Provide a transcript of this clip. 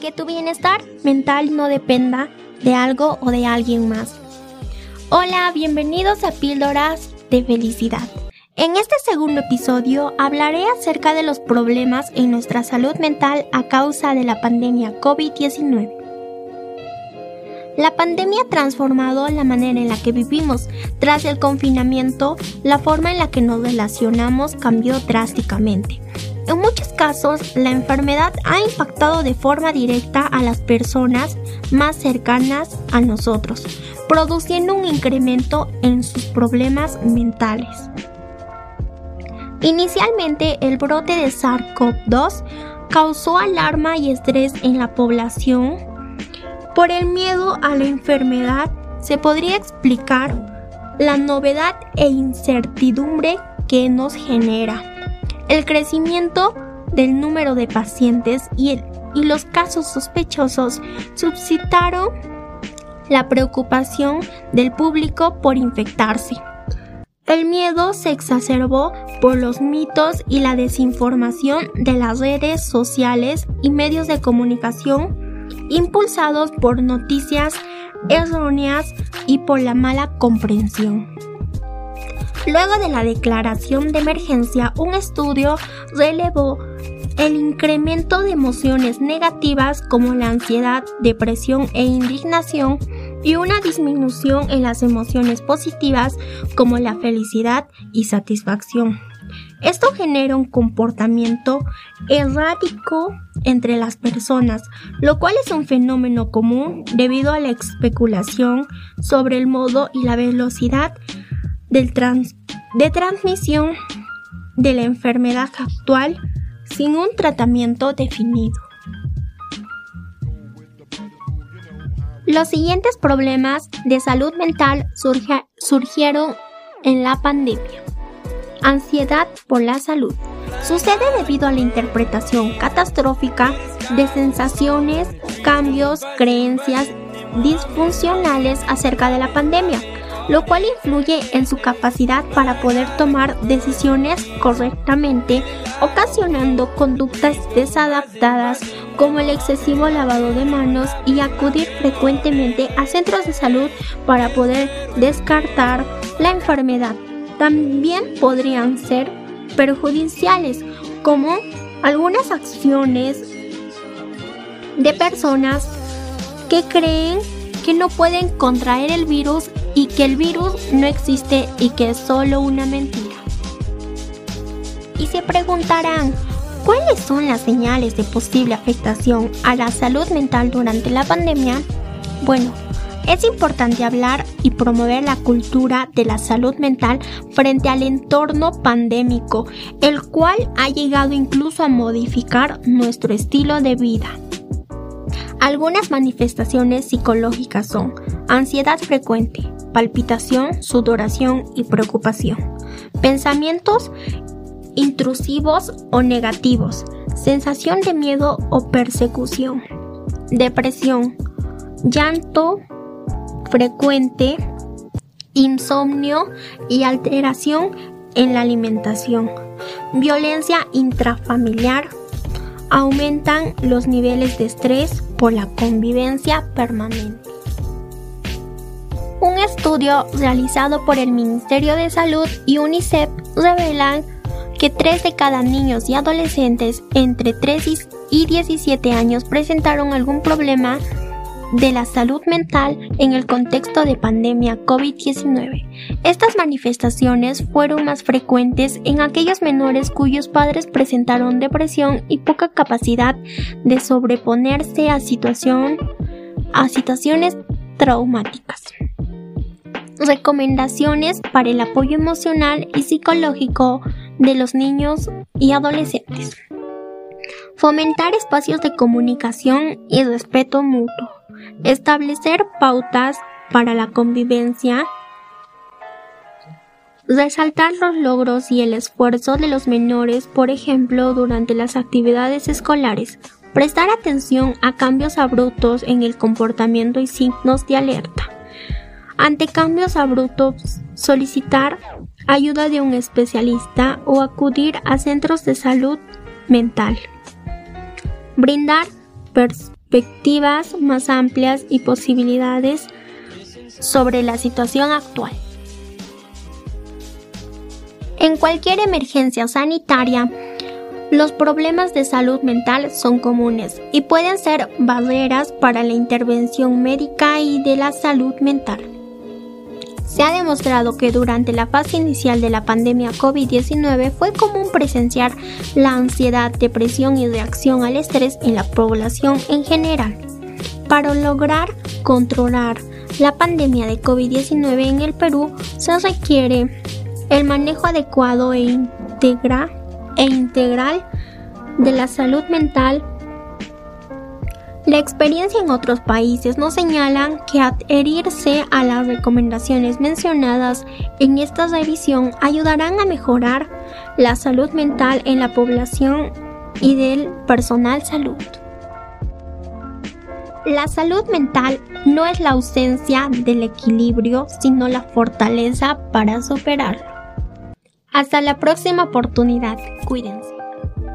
que tu bienestar mental no dependa de algo o de alguien más. Hola, bienvenidos a Píldoras de Felicidad. En este segundo episodio hablaré acerca de los problemas en nuestra salud mental a causa de la pandemia COVID-19. La pandemia ha transformado la manera en la que vivimos. Tras el confinamiento, la forma en la que nos relacionamos cambió drásticamente. En muchos casos, la enfermedad ha impactado de forma directa a las personas más cercanas a nosotros, produciendo un incremento en sus problemas mentales. Inicialmente, el brote de SARS-CoV-2 causó alarma y estrés en la población. Por el miedo a la enfermedad, se podría explicar la novedad e incertidumbre que nos genera el crecimiento del número de pacientes y, y los casos sospechosos suscitaron la preocupación del público por infectarse. El miedo se exacerbó por los mitos y la desinformación de las redes sociales y medios de comunicación impulsados por noticias erróneas y por la mala comprensión. Luego de la declaración de emergencia, un estudio relevó el incremento de emociones negativas como la ansiedad, depresión e indignación y una disminución en las emociones positivas como la felicidad y satisfacción. Esto genera un comportamiento errático entre las personas, lo cual es un fenómeno común debido a la especulación sobre el modo y la velocidad del de transmisión de la enfermedad actual sin un tratamiento definido. Los siguientes problemas de salud mental surgieron en la pandemia. Ansiedad por la salud. Sucede debido a la interpretación catastrófica de sensaciones, cambios, creencias disfuncionales acerca de la pandemia lo cual influye en su capacidad para poder tomar decisiones correctamente, ocasionando conductas desadaptadas como el excesivo lavado de manos y acudir frecuentemente a centros de salud para poder descartar la enfermedad. También podrían ser perjudiciales como algunas acciones de personas que creen que no pueden contraer el virus y que el virus no existe y que es solo una mentira. Y se preguntarán, ¿cuáles son las señales de posible afectación a la salud mental durante la pandemia? Bueno, es importante hablar y promover la cultura de la salud mental frente al entorno pandémico, el cual ha llegado incluso a modificar nuestro estilo de vida. Algunas manifestaciones psicológicas son ansiedad frecuente, palpitación, sudoración y preocupación, pensamientos intrusivos o negativos, sensación de miedo o persecución, depresión, llanto frecuente, insomnio y alteración en la alimentación, violencia intrafamiliar, aumentan los niveles de estrés por la convivencia permanente. Un estudio realizado por el Ministerio de Salud y UNICEF revela que 3 de cada niños y adolescentes entre 3 y 17 años presentaron algún problema de la salud mental en el contexto de pandemia COVID-19. Estas manifestaciones fueron más frecuentes en aquellos menores cuyos padres presentaron depresión y poca capacidad de sobreponerse a, situación, a situaciones traumáticas. Recomendaciones para el apoyo emocional y psicológico de los niños y adolescentes. Fomentar espacios de comunicación y respeto mutuo establecer pautas para la convivencia, resaltar los logros y el esfuerzo de los menores, por ejemplo, durante las actividades escolares, prestar atención a cambios abruptos en el comportamiento y signos de alerta. Ante cambios abruptos, solicitar ayuda de un especialista o acudir a centros de salud mental. Brindar perspectivas más amplias y posibilidades sobre la situación actual. En cualquier emergencia sanitaria, los problemas de salud mental son comunes y pueden ser barreras para la intervención médica y de la salud mental. Se ha demostrado que durante la fase inicial de la pandemia COVID-19 fue común presenciar la ansiedad, depresión y reacción al estrés en la población en general. Para lograr controlar la pandemia de COVID-19 en el Perú se requiere el manejo adecuado e, e integral de la salud mental la experiencia en otros países nos señalan que adherirse a las recomendaciones mencionadas en esta revisión ayudarán a mejorar la salud mental en la población y del personal salud. La salud mental no es la ausencia del equilibrio, sino la fortaleza para superarlo. Hasta la próxima oportunidad. Cuídense.